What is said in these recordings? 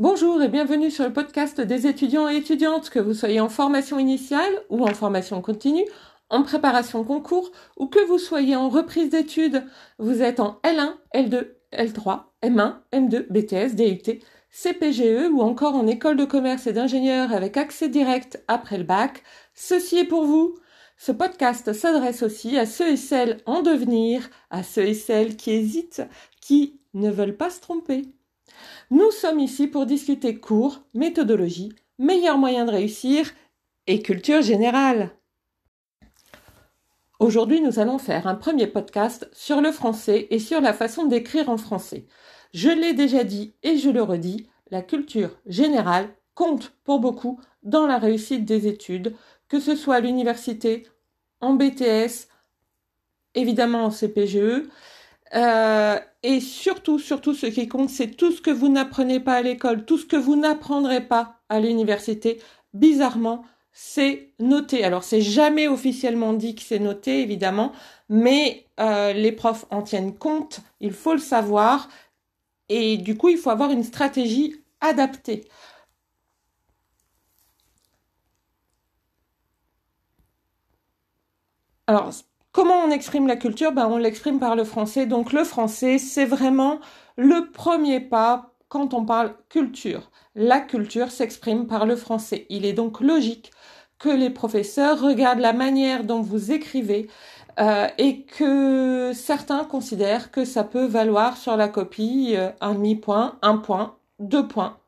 Bonjour et bienvenue sur le podcast des étudiants et étudiantes, que vous soyez en formation initiale ou en formation continue, en préparation concours ou que vous soyez en reprise d'études. Vous êtes en L1, L2, L3, M1, M2, BTS, DUT, CPGE ou encore en école de commerce et d'ingénieur avec accès direct après le bac. Ceci est pour vous. Ce podcast s'adresse aussi à ceux et celles en devenir, à ceux et celles qui hésitent, qui ne veulent pas se tromper. Nous sommes ici pour discuter cours, méthodologie, meilleurs moyens de réussir et culture générale. Aujourd'hui, nous allons faire un premier podcast sur le français et sur la façon d'écrire en français. Je l'ai déjà dit et je le redis, la culture générale compte pour beaucoup dans la réussite des études, que ce soit à l'université, en BTS, évidemment en CPGE, euh, et surtout, surtout, ce qui compte, c'est tout ce que vous n'apprenez pas à l'école, tout ce que vous n'apprendrez pas à l'université. Bizarrement, c'est noté. Alors, c'est jamais officiellement dit que c'est noté, évidemment, mais euh, les profs en tiennent compte. Il faut le savoir. Et du coup, il faut avoir une stratégie adaptée. Alors, comment on exprime la culture? Ben, On l'exprime par le français. Donc le français, c'est vraiment le premier pas quand on parle culture. La culture s'exprime par le français. Il est donc logique que les professeurs regardent la manière dont vous écrivez euh, et que certains considèrent que ça peut valoir sur la copie euh, un demi-point, un point, deux points.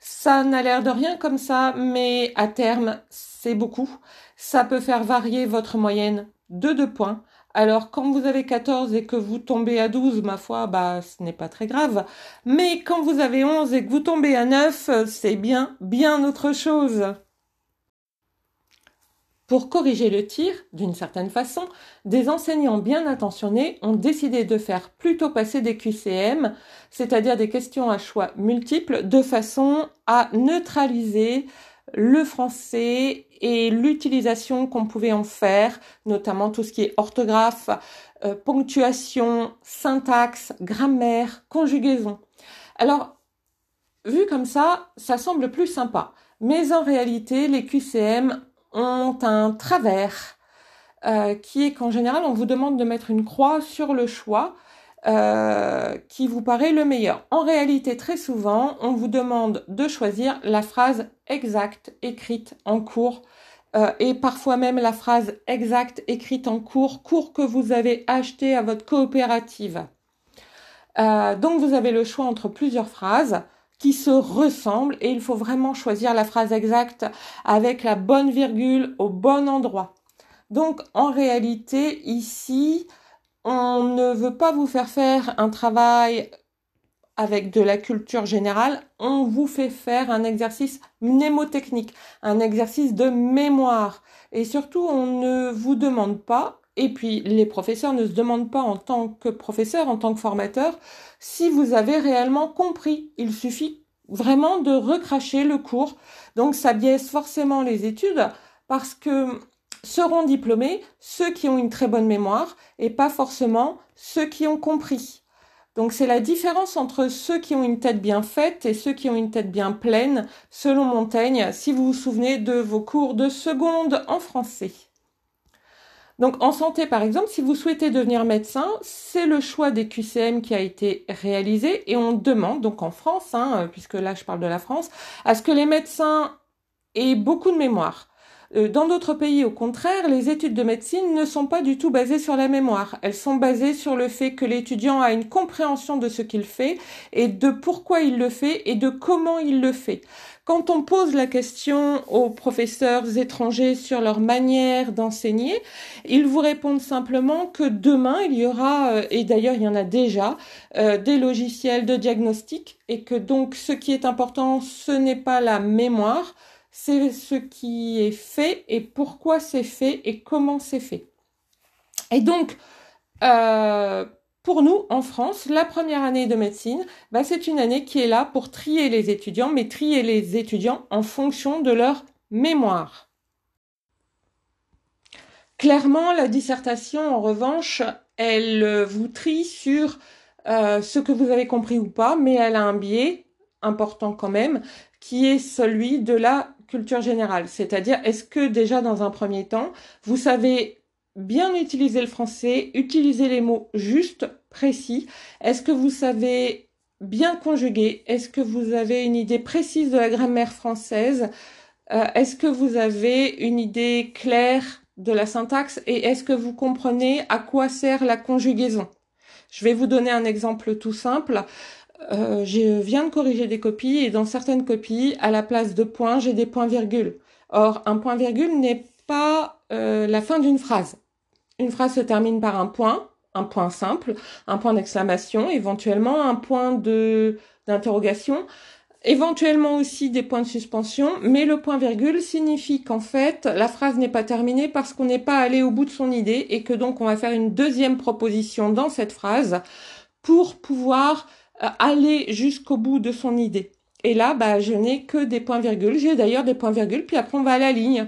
Ça n'a l'air de rien comme ça, mais à terme, c'est beaucoup. Ça peut faire varier votre moyenne de deux points. Alors quand vous avez 14 et que vous tombez à 12, ma foi, bah ce n'est pas très grave. Mais quand vous avez 11 et que vous tombez à 9, c'est bien, bien autre chose. Pour corriger le tir, d'une certaine façon, des enseignants bien intentionnés ont décidé de faire plutôt passer des QCM, c'est-à-dire des questions à choix multiples, de façon à neutraliser le français et l'utilisation qu'on pouvait en faire, notamment tout ce qui est orthographe, euh, ponctuation, syntaxe, grammaire, conjugaison. Alors, vu comme ça, ça semble plus sympa. Mais en réalité, les QCM ont un travers euh, qui est qu'en général, on vous demande de mettre une croix sur le choix euh, qui vous paraît le meilleur. En réalité, très souvent, on vous demande de choisir la phrase exacte écrite en cours euh, et parfois même la phrase exacte écrite en cours, cours que vous avez acheté à votre coopérative. Euh, donc vous avez le choix entre plusieurs phrases qui se ressemblent et il faut vraiment choisir la phrase exacte avec la bonne virgule au bon endroit. Donc en réalité ici, on ne veut pas vous faire faire un travail avec de la culture générale, on vous fait faire un exercice mnémotechnique, un exercice de mémoire. Et surtout, on ne vous demande pas, et puis les professeurs ne se demandent pas en tant que professeur, en tant que formateur, si vous avez réellement compris. Il suffit vraiment de recracher le cours. Donc ça biaise forcément les études parce que seront diplômés ceux qui ont une très bonne mémoire et pas forcément ceux qui ont compris. Donc c'est la différence entre ceux qui ont une tête bien faite et ceux qui ont une tête bien pleine, selon Montaigne, si vous vous souvenez de vos cours de seconde en français. Donc en santé, par exemple, si vous souhaitez devenir médecin, c'est le choix des QCM qui a été réalisé et on demande, donc en France, hein, puisque là je parle de la France, à ce que les médecins aient beaucoup de mémoire. Euh, dans d'autres pays, au contraire, les études de médecine ne sont pas du tout basées sur la mémoire. Elles sont basées sur le fait que l'étudiant a une compréhension de ce qu'il fait et de pourquoi il le fait et de comment il le fait. Quand on pose la question aux professeurs étrangers sur leur manière d'enseigner, ils vous répondent simplement que demain, il y aura, euh, et d'ailleurs il y en a déjà, euh, des logiciels de diagnostic et que donc ce qui est important, ce n'est pas la mémoire, c'est ce qui est fait et pourquoi c'est fait et comment c'est fait. Et donc, euh, pour nous, en France, la première année de médecine, bah, c'est une année qui est là pour trier les étudiants, mais trier les étudiants en fonction de leur mémoire. Clairement, la dissertation, en revanche, elle vous trie sur euh, ce que vous avez compris ou pas, mais elle a un biais important quand même, qui est celui de la culture générale. C'est-à-dire, est-ce que déjà dans un premier temps, vous savez bien utiliser le français, utiliser les mots justes, précis? Est-ce que vous savez bien conjuguer? Est-ce que vous avez une idée précise de la grammaire française? Euh, Est-ce que vous avez une idée claire de la syntaxe? Et est-ce que vous comprenez à quoi sert la conjugaison? Je vais vous donner un exemple tout simple. Euh, je viens de corriger des copies et dans certaines copies, à la place de points, j'ai des points-virgules. Or, un point-virgule n'est pas euh, la fin d'une phrase. Une phrase se termine par un point, un point simple, un point d'exclamation, éventuellement un point de d'interrogation, éventuellement aussi des points de suspension, mais le point virgule signifie qu'en fait la phrase n'est pas terminée parce qu'on n'est pas allé au bout de son idée et que donc on va faire une deuxième proposition dans cette phrase pour pouvoir aller jusqu'au bout de son idée. Et là, bah, je n'ai que des points virgules. J'ai d'ailleurs des points virgules, puis après on va à la ligne.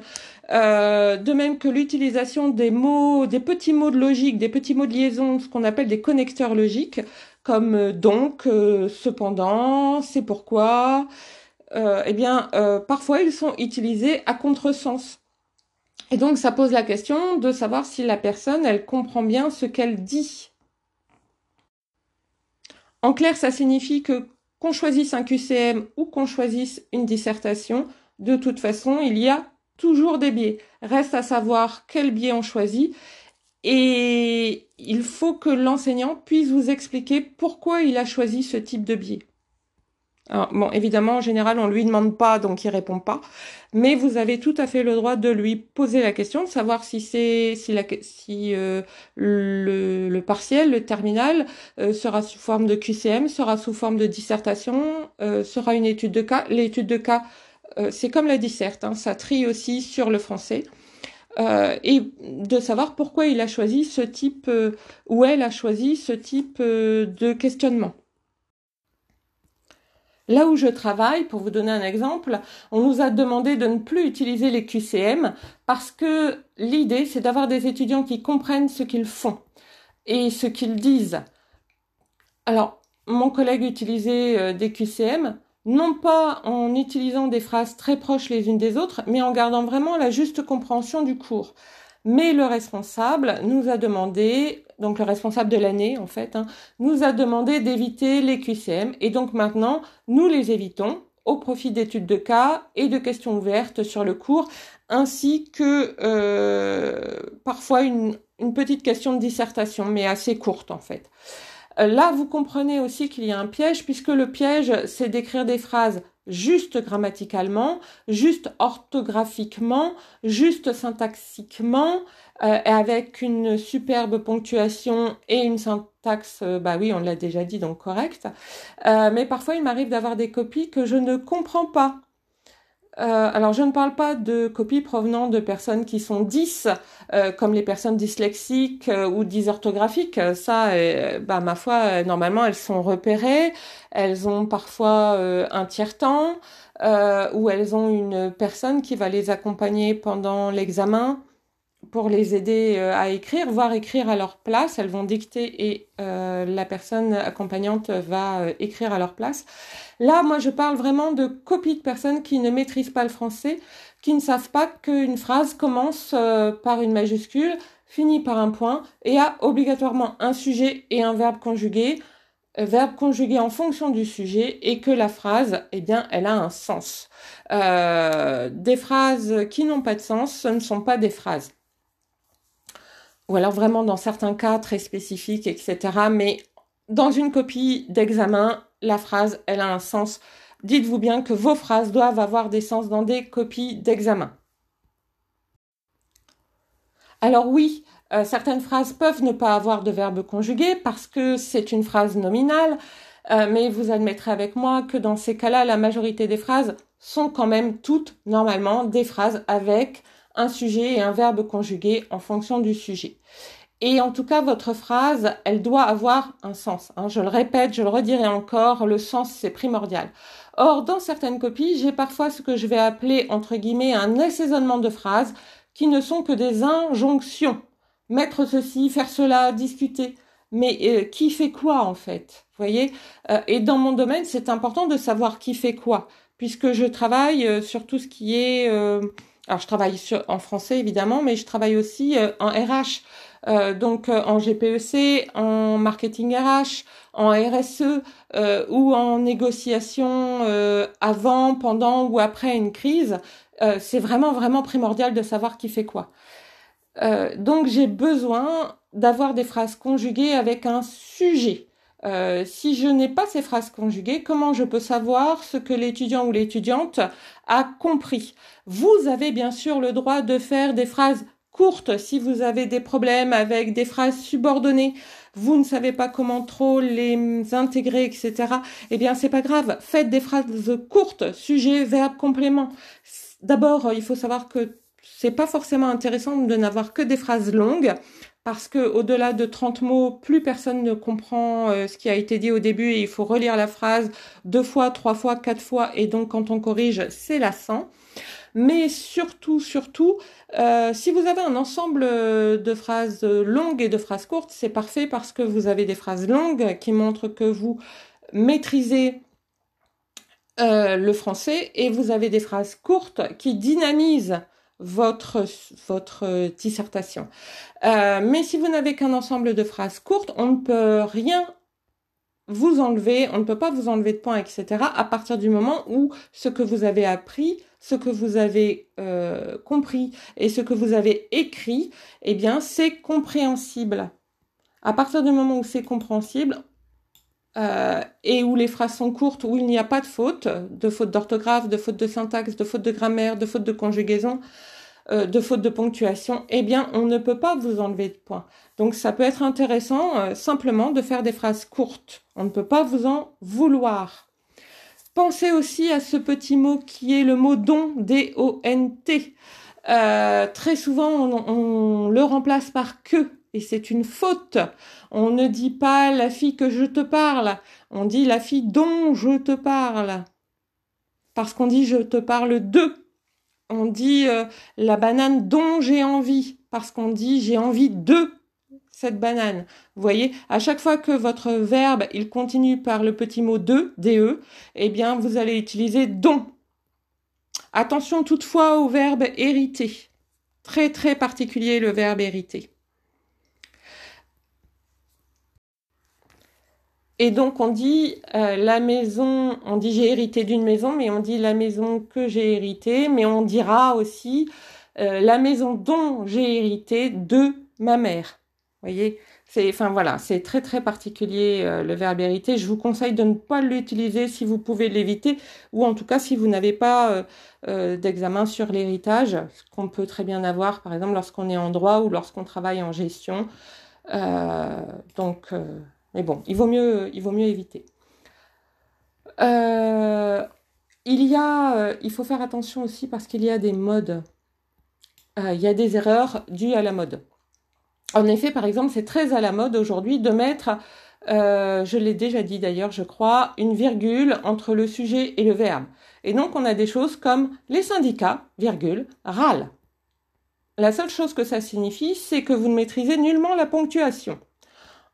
Euh, de même que l'utilisation des mots, des petits mots de logique, des petits mots de liaison, ce qu'on appelle des connecteurs logiques, comme euh, donc, euh, cependant, c'est pourquoi, eh bien, parfois ils sont utilisés à contresens. Et donc, ça pose la question de savoir si la personne, elle comprend bien ce qu'elle dit. En clair, ça signifie que qu'on choisisse un QCM ou qu'on choisisse une dissertation, de toute façon, il y a toujours des biais. Reste à savoir quel biais on choisit et il faut que l'enseignant puisse vous expliquer pourquoi il a choisi ce type de biais. Alors, bon, évidemment, en général, on lui demande pas, donc il répond pas. Mais vous avez tout à fait le droit de lui poser la question, de savoir si c'est si la si euh, le, le, partiel, le terminal euh, sera sous forme de QCM, sera sous forme de dissertation, euh, sera une étude de cas. L'étude de cas euh, c'est comme la disserte, hein, ça trie aussi sur le français. Euh, et de savoir pourquoi il a choisi ce type, euh, ou elle a choisi ce type de questionnement. Là où je travaille, pour vous donner un exemple, on nous a demandé de ne plus utiliser les QCM parce que l'idée, c'est d'avoir des étudiants qui comprennent ce qu'ils font et ce qu'ils disent. Alors, mon collègue utilisait des QCM, non pas en utilisant des phrases très proches les unes des autres, mais en gardant vraiment la juste compréhension du cours. Mais le responsable nous a demandé, donc le responsable de l'année en fait, hein, nous a demandé d'éviter les QCM et donc maintenant nous les évitons au profit d'études de cas et de questions ouvertes sur le cours, ainsi que euh, parfois une, petite question de dissertation, mais assez courte en fait. Euh, là, vous comprenez aussi qu'il y a un piège, puisque le piège, c'est d'écrire des phrases juste grammaticalement, juste orthographiquement, juste syntaxiquement, euh, avec une superbe ponctuation et une syntaxe, euh, bah oui, on l'a déjà dit, donc correcte. mais parfois, il m'arrive d'avoir des copies que je ne comprends pas. Euh, alors, je ne parle pas de copies provenant de personnes qui sont 10, euh, comme les personnes dyslexiques euh, ou dysorthographiques. Ça, bah, ma foi, normalement, elles sont repérées. Elles ont parfois un tiers-temps, ou elles ont une personne qui va les accompagner pendant l'examen pour les aider à écrire, voire écrire à leur place. Elles vont dicter et la personne accompagnante va écrire à leur place. Là, moi, je parle vraiment de copies de personnes qui ne maîtrisent pas le français, qui ne savent pas qu'une phrase commence euh, par une majuscule, finit par un point et a obligatoirement un sujet et un verbe conjugué, euh, verbe conjugué en fonction du sujet et que la phrase, eh bien, elle a un sens. Euh, des phrases qui n'ont pas de sens, ce ne sont pas des phrases. Ou alors vraiment dans certains cas très spécifiques, etc. Mais dans une copie d'examen, la phrase, elle a un sens. Dites-vous bien que vos phrases doivent avoir des sens dans des copies d'examen. Alors oui, euh, certaines phrases peuvent ne pas avoir de verbe conjugué parce que c'est une phrase nominale, euh, mais vous admettrez avec moi que dans ces cas-là, la majorité des phrases sont quand même toutes normalement des phrases avec un sujet et un verbe conjugué en fonction du sujet. Et en tout cas, votre phrase, elle doit avoir un sens. Hein. Je le répète, je le redirai encore, le sens, c'est primordial. Or, dans certaines copies, j'ai parfois ce que je vais appeler, entre guillemets, un assaisonnement de phrases qui ne sont que des injonctions. Mettre ceci, faire cela, discuter. mais euh, qui fait quoi en fait? Vous voyez? Euh, Et dans mon domaine, c'est important de savoir qui fait quoi, puisque je travaille euh, sur tout ce qui est... alors je travaille en français évidemment, mais je travaille aussi en RH. donc en GPEC, en marketing RH, en RSE ou en négociation avant, pendant ou après une crise, c'est vraiment vraiment primordial de savoir qui fait quoi. donc j'ai besoin d'avoir des phrases conjuguées avec un sujet. Euh, si je n'ai pas ces phrases conjuguées, comment je peux savoir ce que l'étudiant ou l'étudiante a compris? Vous avez bien sûr le droit de faire des phrases courtes si vous avez des problèmes avec des phrases subordonnées, vous ne savez pas comment trop les intégrer, etc. Eh bien, c'est pas grave. Faites des phrases courtes, sujet, verbe, complément. D'abord, il faut savoir que c'est pas forcément intéressant de n'avoir que des phrases longues parce que au-delà de 30 mots, plus personne ne comprend euh, ce qui a été dit au début et il faut relire la phrase deux fois, trois fois, quatre fois et donc quand on corrige, c'est lassant. Mais surtout, surtout, euh, si vous avez un ensemble de phrases longues et de phrases courtes, c'est parfait parce que vous avez des phrases longues qui montrent que vous maîtrisez euh, le français et vous avez des phrases courtes qui dynamisent votre, votre dissertation. Euh, mais si vous n'avez qu'un ensemble de phrases courtes, on ne peut rien vous enlever, on ne peut pas vous enlever de points, etc. à partir du moment où ce que vous avez appris, ce que vous avez euh, compris et ce que vous avez écrit, eh bien, c'est compréhensible. À partir du moment où c'est compréhensible, euh, et où les phrases sont courtes, où il n'y a pas de faute, de faute d'orthographe, de faute de syntaxe, de faute de grammaire, de faute de conjugaison, euh, de faute de ponctuation, eh bien, on ne peut pas vous enlever de points. Donc, ça peut être intéressant euh, simplement de faire des phrases courtes. On ne peut pas vous en vouloir. Pensez aussi à ce petit mot qui est le mot don, D-O-N-T. très souvent, on le remplace par que et c'est une faute. On ne dit pas la fille que je te parle, on dit la fille dont je te parle. Parce qu'on dit je te parle de. On dit euh, la banane dont j'ai envie, parce qu'on dit j'ai envie de cette banane. Vous voyez, à chaque fois que votre verbe il continue par le petit mot de, de, eh bien vous allez utiliser dont. Attention toutefois au verbe hériter. Très très particulier le verbe hériter. Et donc on dit euh, la maison, on dit j'ai hérité d'une maison, mais on dit la maison que j'ai héritée, mais on dira aussi euh, la maison dont j'ai hérité de ma mère. Vous voyez, c'est, enfin voilà, c'est très très particulier euh, le verbe hériter. Je vous conseille de ne pas l'utiliser si vous pouvez l'éviter, ou en tout cas si vous n'avez pas d'examen sur l'héritage, ce qu'on peut très bien avoir, par exemple lorsqu'on est en droit ou lorsqu'on travaille en gestion. donc mais bon, il vaut mieux, éviter. Euh, il y a, euh, il faut faire attention aussi parce qu'il y a des modes. Euh, il y a des erreurs dues à la mode. En effet, par exemple, c'est très à la mode aujourd'hui de mettre, je l'ai déjà dit d'ailleurs, je crois, une virgule entre le sujet et le verbe. Et donc, on a des choses comme les syndicats, virgule, râlent. La seule chose que ça signifie, c'est que vous ne maîtrisez nullement la ponctuation.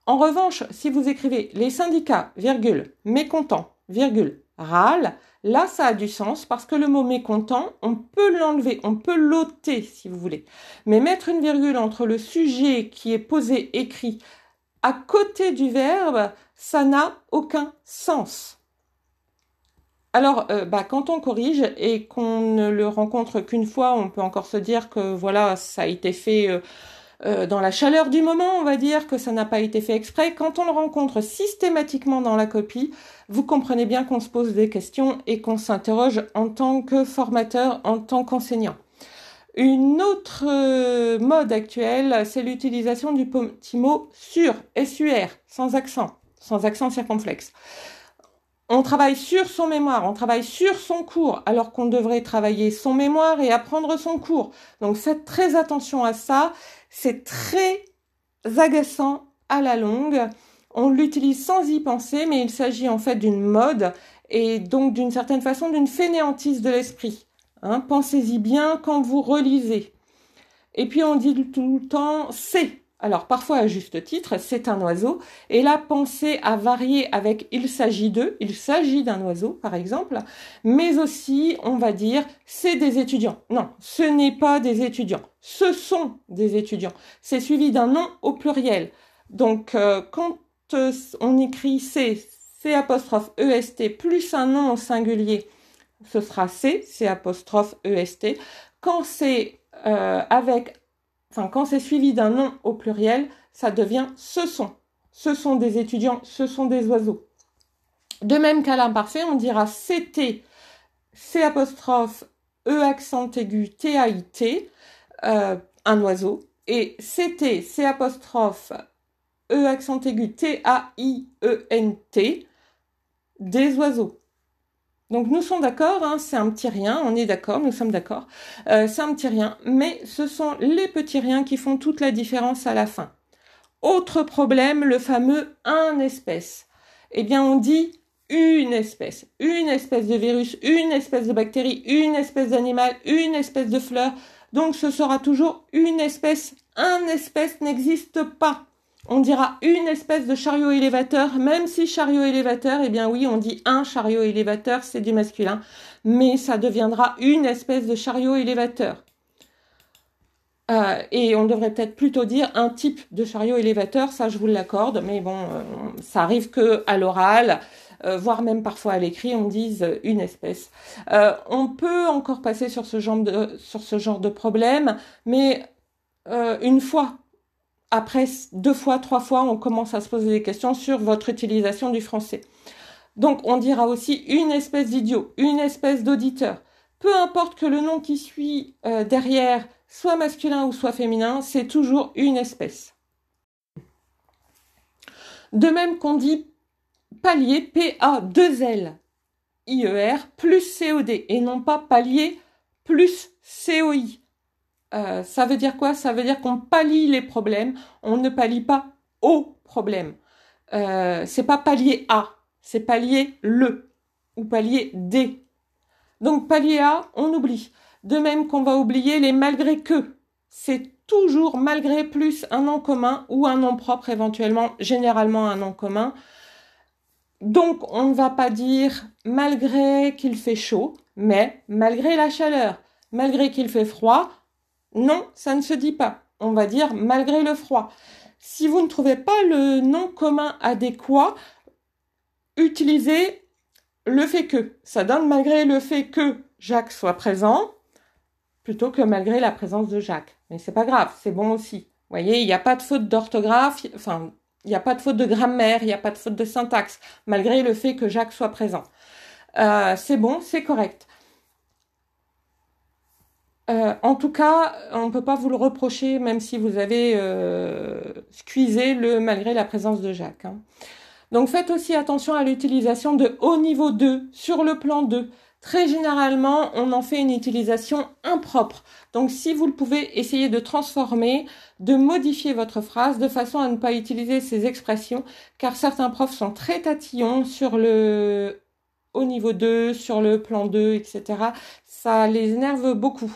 En revanche, si vous écrivez les syndicats, virgule, mécontents, virgule, râle, là ça a du sens parce que le mot mécontent, on peut l'enlever, on peut l'ôter si vous voulez. Mais mettre une virgule entre le sujet qui est posé, écrit, à côté du verbe, ça n'a aucun sens. Alors, euh, bah, quand on corrige et qu'on ne le rencontre qu'une fois, on peut encore se dire que voilà, ça a été fait euh, euh, dans la chaleur du moment, on va dire que ça n'a pas été fait exprès. Quand on le rencontre systématiquement dans la copie, vous comprenez bien qu'on se pose des questions et qu'on s'interroge en tant que formateur, en tant qu'enseignant. Une autre euh, mode actuelle, c'est l'utilisation du petit mot sur, SUR, sans accent, sans accent circonflexe. On travaille sur son mémoire, on travaille sur son cours, alors qu'on devrait travailler son mémoire et apprendre son cours. Donc faites très attention à ça c'est très agaçant à la longue. On l'utilise sans y penser, mais il s'agit en fait d'une mode et donc d'une certaine façon d'une fainéantise de l'esprit. Hein. Pensez-y bien quand vous relisez. Et puis on dit tout le temps c'est alors parfois à juste titre, c'est un oiseau, et là pensez à varier avec il s'agit d'eux, il s'agit d'un oiseau par exemple, mais aussi on va dire c'est des étudiants. Non, ce n'est pas des étudiants, ce sont des étudiants. C'est suivi d'un nom au pluriel. Donc euh, quand euh, on écrit C, C apostrophe EST plus un nom au singulier, ce sera C, C apostrophe EST. Quand c'est euh, avec enfin quand c'est suivi d'un nom au pluriel, ça devient ce sont. Ce sont des étudiants, ce sont des oiseaux. De même qu'à l'imparfait, on dira c'était, C E accent aigu, T-A-I-T, euh, un oiseau. Et c'était, C apostrophe, E accent aigu, T-A-I-E-N-T, des oiseaux. Donc nous sommes d'accord, hein, c'est un petit rien, on est d'accord, nous sommes d'accord, euh, c'est un petit rien, mais ce sont les petits riens qui font toute la différence à la fin. Autre problème, le fameux un espèce. Eh bien on dit une espèce, une espèce de virus, une espèce de bactérie, une espèce d'animal, une espèce de fleur. Donc ce sera toujours une espèce. Un espèce n'existe pas on dira une espèce de chariot élévateur, même si chariot élévateur, eh bien oui, on dit un chariot élévateur, c'est du masculin, mais ça deviendra une espèce de chariot élévateur. Euh, et on devrait peut-être plutôt dire un type de chariot élévateur, ça je vous l'accorde, mais bon, euh, ça arrive que à l'oral, euh, voire même parfois à l'écrit, on dise une espèce. on peut encore passer sur ce genre de, sur ce genre de problème, mais une fois après deux fois, trois fois, on commence à se poser des questions sur votre utilisation du français. Donc on dira aussi une espèce d'idiot, une espèce d'auditeur. Peu importe que le nom qui suit euh, derrière soit masculin ou soit féminin, c'est toujours une espèce. De même qu'on dit palier, P-A-2-L-I-E-R, plus C-O-D, et non pas palier plus C-O-I. Euh, ça veut dire quoi? Ça veut dire qu'on pallie les problèmes, on ne pallie pas au problème. Euh, c'est pas pallier à, c'est pallier le ou pallier des. Donc pallier à, on oublie. De même qu'on va oublier les malgré que. C'est toujours malgré plus un nom commun ou un nom propre éventuellement, généralement un nom commun. Donc on ne va pas dire malgré qu'il fait chaud, mais malgré la chaleur. Malgré qu'il fait froid, non, ça ne se dit pas. On va dire malgré le froid. Si vous ne trouvez pas le nom commun adéquat, utilisez le fait que. Ça donne malgré le fait que Jacques soit présent, plutôt que malgré la présence de Jacques. Mais c'est pas grave, c'est bon aussi. Vous voyez, il n'y a pas de faute d'orthographe, enfin, il n'y a pas de faute de grammaire, il n'y a pas de faute de syntaxe, malgré le fait que Jacques soit présent. Euh, c'est bon, c'est correct. Euh, en tout cas, on ne peut pas vous le reprocher, même si vous avez euh, le malgré la présence de Jacques. Hein. Donc faites aussi attention à l'utilisation de haut niveau 2 sur le plan 2. Très généralement, on en fait une utilisation impropre. Donc si vous le pouvez, essayez de transformer, de modifier votre phrase de façon à ne pas utiliser ces expressions, car certains profs sont très tatillons sur le au niveau 2, sur le plan 2, etc. Ça les énerve beaucoup.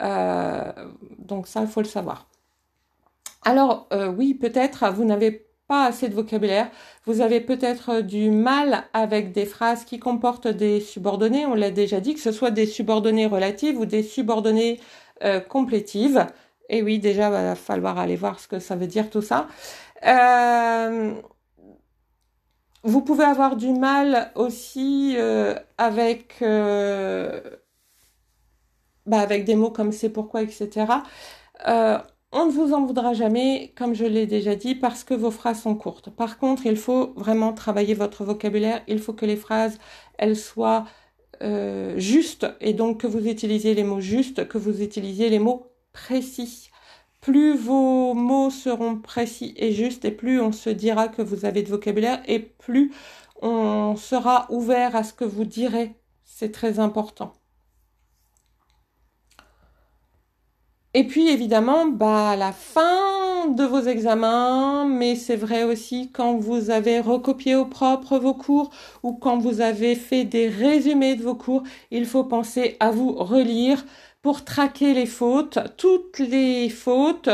Euh, donc ça, il faut le savoir. Alors euh, oui, peut-être vous n'avez pas assez de vocabulaire. Vous avez peut-être du mal avec des phrases qui comportent des subordonnées. On l'a déjà dit, que ce soit des subordonnées relatives ou des subordonnées euh, complétives. Et oui, déjà, il va falloir aller voir ce que ça veut dire tout ça. Vous pouvez avoir du mal aussi avec bah, avec des mots comme c'est pourquoi, etc. Euh, on ne vous en voudra jamais, comme je l'ai déjà dit, parce que vos phrases sont courtes. Par contre, il faut vraiment travailler votre vocabulaire. Il faut que les phrases, elles soient euh, justes et donc que vous utilisiez les mots justes, que vous utilisiez les mots précis. Plus vos mots seront précis et justes et plus on se dira que vous avez de vocabulaire et plus on sera ouvert à ce que vous direz. C'est très important. Et puis évidemment, bah, la fin de vos examens, mais c'est vrai aussi quand vous avez recopié au propre vos cours ou quand vous avez fait des résumés de vos cours, il faut penser à vous relire pour traquer les fautes, toutes les fautes,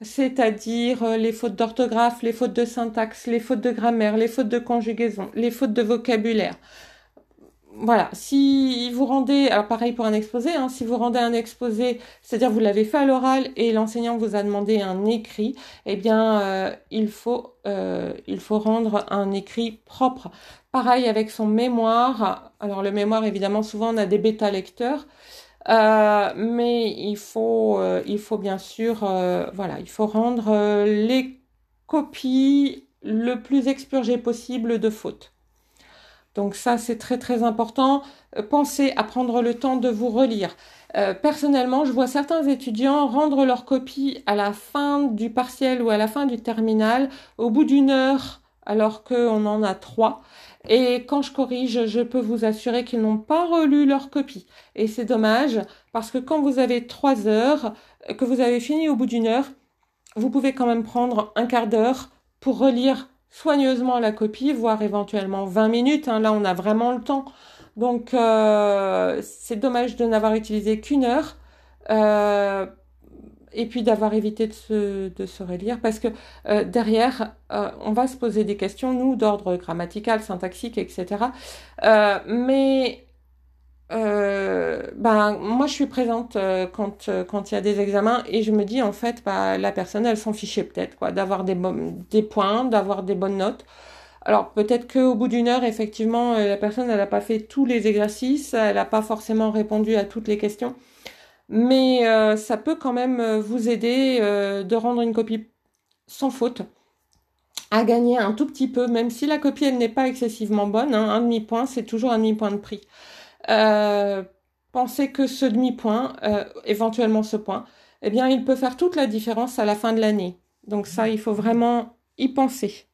c'est-à-dire les fautes d'orthographe, les fautes de syntaxe, les fautes de grammaire, les fautes de conjugaison, les fautes de vocabulaire voilà, si vous rendez, alors pareil pour un exposé, hein, si vous rendez un exposé, c'est-à-dire vous l'avez fait à l'oral et l'enseignant vous a demandé un écrit, eh bien euh, il faut euh, il faut rendre un écrit propre. Pareil avec son mémoire. Alors le mémoire évidemment souvent on a des bêta lecteurs, euh, mais il faut il faut bien sûr voilà il faut rendre les copies le plus expurgées possible de fautes. Donc ça, c'est très très important. Euh, pensez à prendre le temps de vous relire. Euh, personnellement, je vois certains étudiants rendre leur copie à la fin du partiel ou à la fin du terminal, au bout d'une heure, alors qu'on en a trois. Et quand je corrige, je peux vous assurer qu'ils n'ont pas relu leur copie. Et c'est dommage, parce que quand vous avez trois heures, que vous avez fini au bout d'une heure, vous pouvez quand même prendre un quart d'heure pour relire soigneusement la copie, voire éventuellement 20 minutes. Hein. là, on a vraiment le temps. Donc, euh, c'est dommage de n'avoir utilisé qu'une heure. Euh, et puis d'avoir évité de se, de se relire parce que euh, derrière, on va se poser des questions, nous, d'ordre grammatical, syntaxique, etc. mais euh, ben moi je suis présente euh, quand euh, quand il y a des examens et je me dis en fait bah la personne elle s'en fichait peut-être quoi d'avoir des des points d'avoir des bonnes notes alors peut-être qu'au bout d'une heure effectivement la personne elle n'a pas fait tous les exercices elle n'a pas forcément répondu à toutes les questions mais ça peut quand même vous aider de rendre une copie sans faute à gagner un tout petit peu même si la copie elle n'est pas excessivement bonne hein, un demi point c'est toujours un demi point de prix euh, pensez que ce demi-point, euh, éventuellement ce point, eh bien, il peut faire toute la différence à la fin de l'année. Donc ça, il faut vraiment y penser.